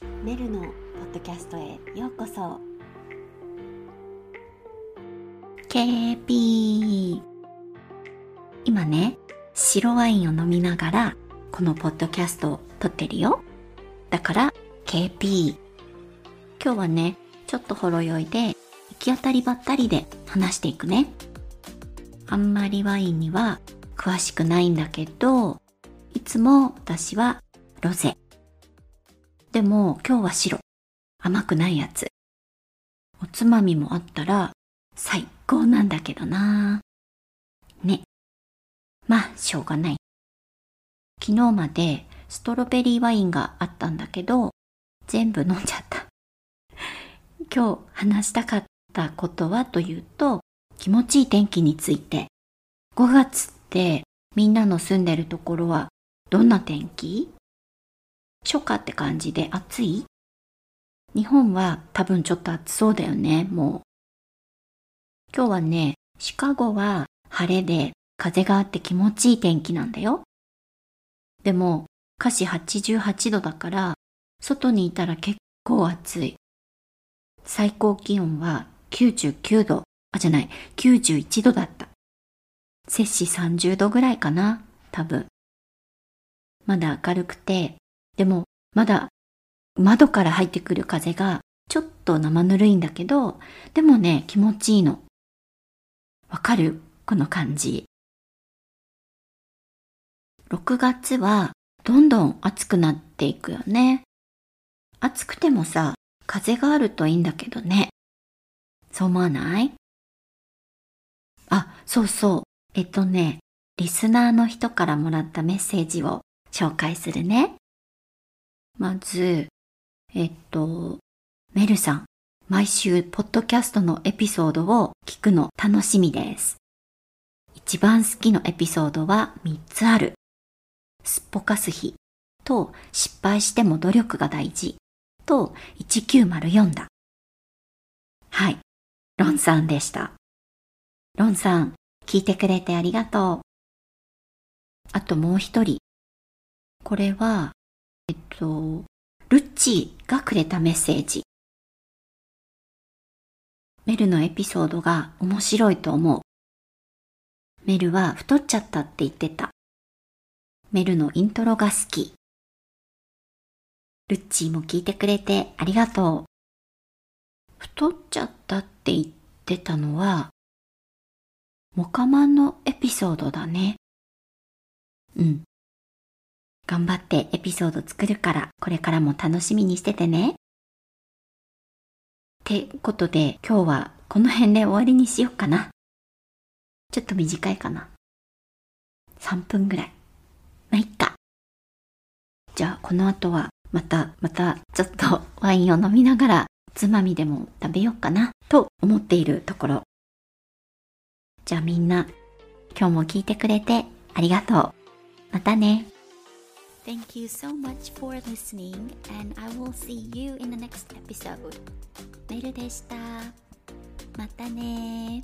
メルのポッドキャストへようこそ。KP 今ね白ワインを飲みながらこのポッドキャストを撮ってるよ。だから KP 今日はねちょっとほろ酔いで行き当たりばったりで話していくね。あんまりワインには詳しくないんだけどいつも私はロゼ。でも今日は白。甘くないやつ。おつまみもあったら最高なんだけどなね。まあ、しょうがない。昨日までストロベリーワインがあったんだけど、全部飲んじゃった。今日話したかったことはというと、気持ちいい天気について。5月ってみんなの住んでるところはどんな天気？初夏って感じで暑い？日本は多分ちょっと暑そうだよね、もう。今日はね、シカゴは晴れで風があって気持ちいい天気なんだよ。でも、歌詞88度だから、外にいたら結構暑い。最高気温は99度、あ、じゃない、91度だった。摂氏30度ぐらいかな、多分。まだ明るくて、でもまだ窓から入ってくる風がちょっと生ぬるいんだけど、でもね、気持ちいいの。わかる？この感じ。6月はどんどん暑くなっていくよね。暑くてもさ、風があるといいんだけどね。そう思わない？あ、そうそう。えっとね、リスナーの人からもらったメッセージを紹介するね。まず、えっと、メルさん、毎週ポッドキャストのエピソードを聞くの楽しみです。一番好きのエピソードは3つある。すっぽかす日と失敗しても努力が大事と1904だ。はい、ロンさんでした。ロンさん、聞いてくれてありがとう。あともう一人。これはえっと、ルッチーがくれたメッセージ。メルのエピソードが面白いと思う。メルは太っちゃったって言ってた。メルのイントロが好き。ルッチーも聞いてくれてありがとう。太っちゃったって言ってたのは、モカマンのエピソードだね。うん。頑張ってエピソード作るからこれからも楽しみにしててね。ってことで今日はこの辺で終わりにしようかな。ちょっと短いかな。3分ぐらい。まあ、いっか。じゃあこの後はまたまたちょっとワインを飲みながらつまみでも食べようかなと思っているところ。じゃあみんな今日も聞いてくれてありがとう。またね。Thank you so much for listening, and I will see you in the next episode. メルでした。またね